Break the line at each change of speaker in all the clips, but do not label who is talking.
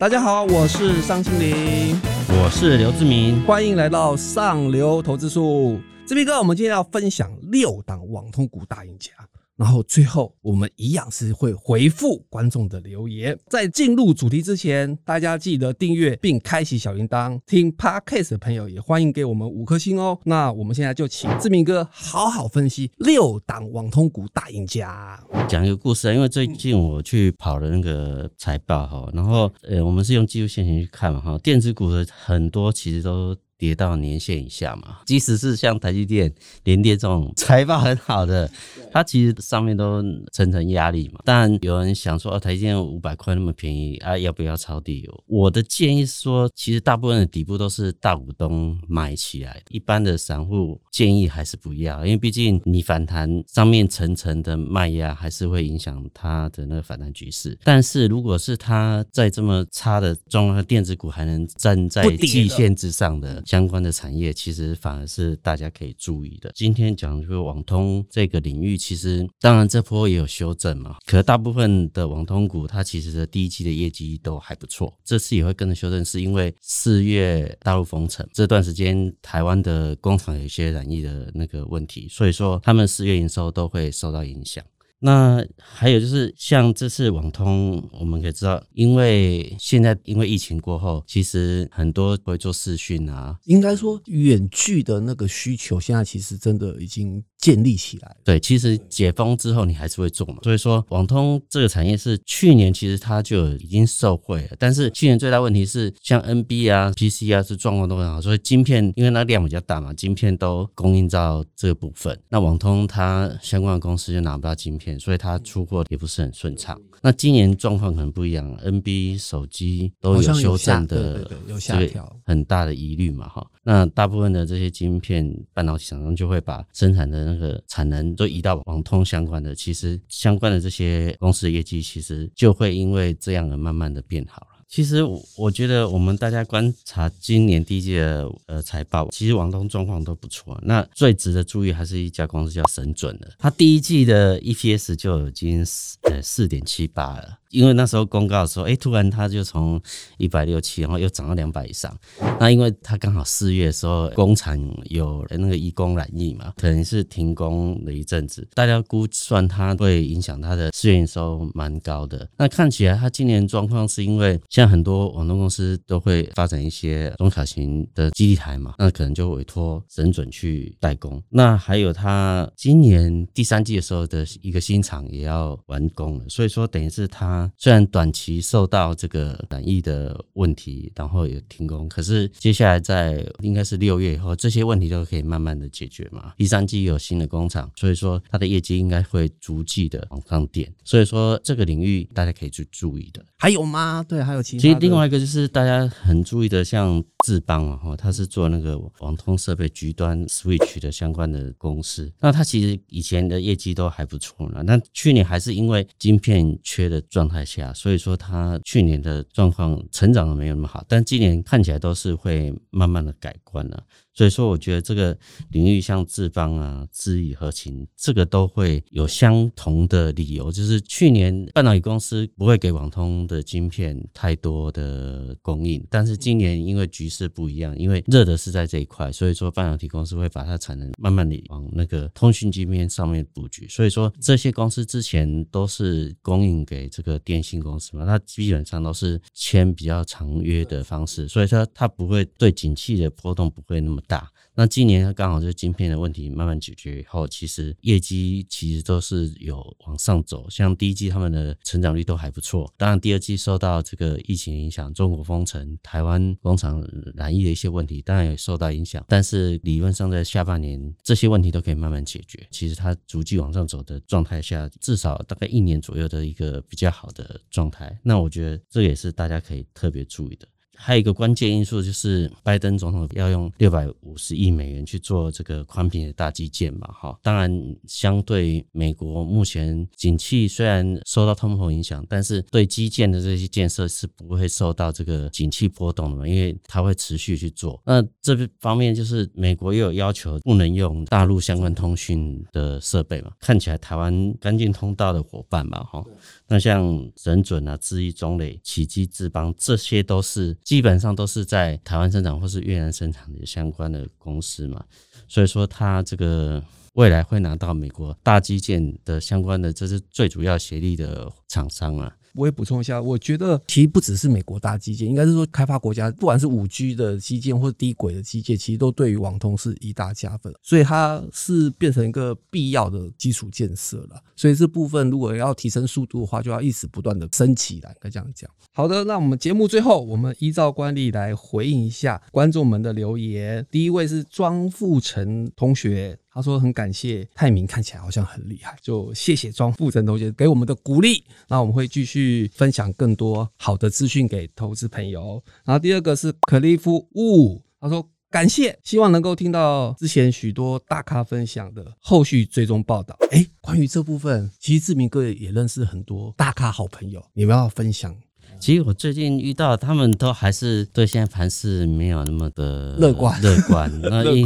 大家好，我是商青林，
我是刘志明，
欢迎来到上流投资术。志明哥，我们今天要分享六档网通股大赢家。然后最后，我们一样是会回复观众的留言。在进入主题之前，大家记得订阅并开启小铃铛。听 Podcast 的朋友也欢迎给我们五颗星哦。那我们现在就请志明哥好好分析六档网通股大赢家。
讲一个故事啊，因为最近我去跑了那个财报哈，然后呃，我们是用技术线型去看嘛哈，电子股的很多其实都。跌到年线以下嘛，即使是像台积电、联电这种 财报很好的，它其实上面都层层压力嘛。但有人想说，哦，台积电五百块那么便宜啊，要不要抄底？我的建议是说，其实大部分的底部都是大股东买起来，一般的散户建议还是不要，因为毕竟你反弹上面层层的卖压，还是会影响它的那个反弹局势。但是如果是它在这么差的状况，电子股还能站在季线之上的。相关的产业其实反而是大家可以注意的。今天讲这个网通这个领域，其实当然这波也有修正嘛，可大部分的网通股它其实的第一季的业绩都还不错。这次也会跟着修正，是因为四月大陆封城这段时间，台湾的工厂有一些染疫的那个问题，所以说他们四月营收都会受到影响。那还有就是，像这次网通，我们可以知道，因为现在因为疫情过后，其实很多会做视讯啊，
应该说远距的那个需求，现在其实真的已经。建立起来，
对，其实解封之后你还是会做嘛，所以说网通这个产业是去年其实它就已经受惠了，但是去年最大问题是像 NB 啊、PC 啊是状况都很好，所以晶片因为那量比较大嘛，晶片都供应到这个部分，那网通它相关的公司就拿不到晶片，所以它出货也不是很顺畅。那今年状况可能不一样，NB 手机都有修正的，
有下调，
很大的疑虑嘛，哈。那大部分的这些晶片半导体厂商就会把生产的那个产能都移到网通相关的，其实相关的这些公司的业绩其实就会因为这样而慢慢的变好了。其实我觉得我们大家观察今年第一季的呃财报，其实网通状况都不错。那最值得注意还是一家公司叫神准的，它第一季的 EPS 就已经呃四点七八了。因为那时候公告说，哎，突然它就从一百六七，然后又涨到两百以上。那因为它刚好四月的时候工厂有那个义工染疫嘛，可能是停工了一阵子，大家估算它会影响它的试验收蛮高的。那看起来它今年状况是因为像很多网络公司都会发展一些中小型的基地台嘛，那可能就委托神准去代工。那还有它今年第三季的时候的一个新厂也要完工了，所以说等于是它。虽然短期受到这个染疫的问题，然后也停工，可是接下来在应该是六月以后，这些问题都可以慢慢的解决嘛。第三季有新的工厂，所以说它的业绩应该会逐季的往上点。所以说这个领域大家可以去注意的。
还有吗？对，还有其他。
其实另外一个就是大家很注意的，像智邦啊，哈，它是做那个网通设备局端 switch 的相关的公司。那它其实以前的业绩都还不错了，那去年还是因为晶片缺的状态下，所以说他去年的状况成长的没有那么好，但今年看起来都是会慢慢的改观了。所以说，我觉得这个领域像智邦啊、智易合勤，这个都会有相同的理由，就是去年半导体公司不会给网通的晶片太多的供应，但是今年因为局势不一样，因为热的是在这一块，所以说半导体公司会把它产能慢慢的往那个通讯晶片上面布局。所以说，这些公司之前都是供应给这个电信公司嘛，它基本上都是签比较长约的方式，所以说它不会对景气的波动不会那么。大，那今年刚好就是晶片的问题慢慢解决以后，其实业绩其实都是有往上走。像第一季他们的成长率都还不错，当然第二季受到这个疫情影响，中国封城、台湾工厂染疫的一些问题，当然也受到影响。但是理论上在下半年这些问题都可以慢慢解决。其实它逐季往上走的状态下，至少大概一年左右的一个比较好的状态。那我觉得这也是大家可以特别注意的。还有一个关键因素就是拜登总统要用六百五十亿美元去做这个宽频的大基建嘛，哈。当然，相对美国目前景气虽然受到通膨影响，但是对基建的这些建设是不会受到这个景气波动的嘛，因为它会持续去做。那这方面就是美国又有要求不能用大陆相关通讯的设备嘛，看起来台湾干净通道的伙伴嘛，哈。那像神准啊、智易、中磊、奇迹、智邦，这些都是基本上都是在台湾生产或是越南生产的相关的公司嘛，所以说它这个未来会拿到美国大基建的相关的，这是最主要协力的厂商啊。
我也补充一下，我觉得其实不只是美国大基建，应该是说开发国家，不管是五 G 的基建或者低轨的基建，其实都对于网通是一大加分，所以它是变成一个必要的基础建设了。所以这部分如果要提升速度的话，就要一直不断的升起来，该这样讲。好的，那我们节目最后，我们依照惯例来回应一下观众们的留言。第一位是庄富成同学。他说很感谢泰明，看起来好像很厉害，就谢谢庄富成同学给我们的鼓励。那我们会继续分享更多好的资讯给投资朋友。然后第二个是克利夫呜，他说感谢，希望能够听到之前许多大咖分享的后续追踪报道。哎，关于这部分，其实志明哥也认识很多大咖好朋友，你们要分享。
其实我最近遇到他们都还是对现在盘市没有那么的
乐观
乐观。那因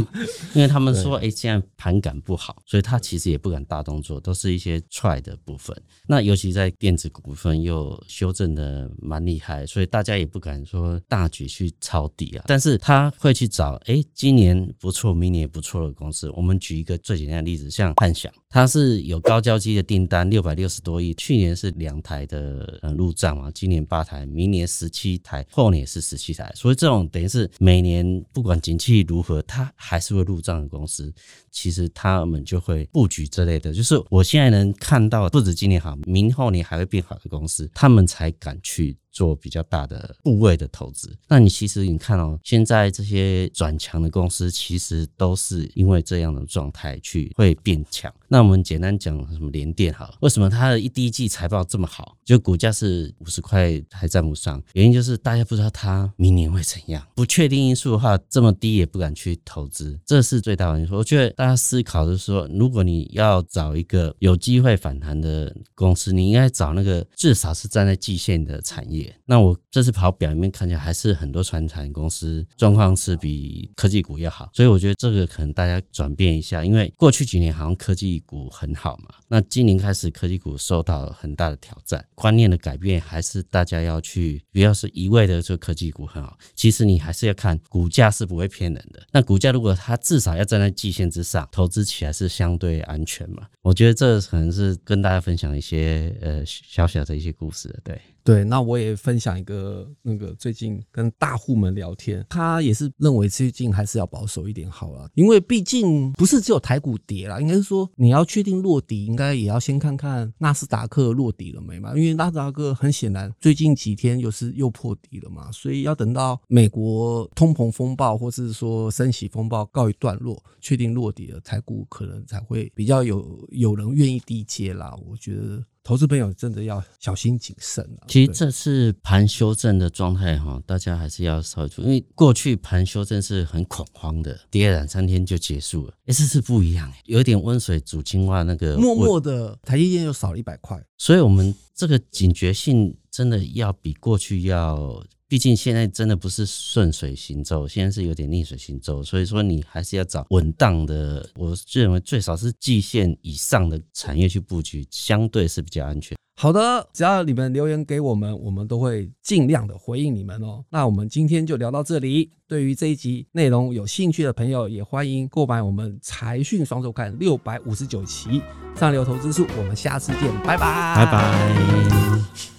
因为他们说，哎，现在盘感不好，所以他其实也不敢大动作，都是一些踹的部分。那尤其在电子股份又修正的蛮厉害，所以大家也不敢说大举去抄底啊。但是他会去找，哎，今年不错，明年也不错的公司。我们举一个最简单的例子，像汉翔，它是有高交机的订单，六百六十多亿，去年是两台的呃入账嘛，今年八。台，明年十七台，后年是十七台，所以这种等于是每年不管景气如何，它还是会入账的公司，其实他们就会布局之类的。就是我现在能看到，不止今年好，明后年还会变好的公司，他们才敢去。做比较大的部位的投资，那你其实你看哦，现在这些转强的公司，其实都是因为这样的状态去会变强。那我们简单讲什么联电好了，为什么它的一第一季财报这么好，就股价是五十块还站不上？原因就是大家不知道它明年会怎样，不确定因素的话，这么低也不敢去投资，这是最大的因素。我觉得大家思考的是说，如果你要找一个有机会反弹的公司，你应该找那个至少是站在季线的产业。那我这次跑表面看起来还是很多传产公司状况是比科技股要好，所以我觉得这个可能大家转变一下，因为过去几年好像科技股很好嘛，那今年开始科技股受到很大的挑战，观念的改变还是大家要去，不要是一味的说科技股很好，其实你还是要看股价是不会骗人的。那股价如果它至少要站在季线之上，投资起来是相对安全嘛？我觉得这可能是跟大家分享一些呃小小的一些故事，对。
对，那我也分享一个那个最近跟大户们聊天，他也是认为最近还是要保守一点好了，因为毕竟不是只有台股跌了，应该是说你要确定落底，应该也要先看看纳斯达克落底了没嘛？因为纳斯达克很显然最近几天又是又破底了嘛，所以要等到美国通膨风暴或是说升息风暴告一段落，确定落底了，台股可能才会比较有有人愿意低接啦。我觉得。投资朋友真的要小心谨慎啊！
其实这次盘修正的状态哈，大家还是要稍微注意，因为过去盘修正是很恐慌的，跌两三天就结束了。这次不一样，有点温水煮青蛙那个，
默默的台积电又少了一百块，
所以我们这个警觉性真的要比过去要。毕竟现在真的不是顺水行舟，现在是有点逆水行舟，所以说你还是要找稳当的。我认为最少是季线以上的产业去布局，相对是比较安全。
好的，只要你们留言给我们，我们都会尽量的回应你们哦。那我们今天就聊到这里。对于这一集内容有兴趣的朋友，也欢迎购买我们财讯双周刊六百五十九期上流投资数。我们下次见，拜拜，
拜拜。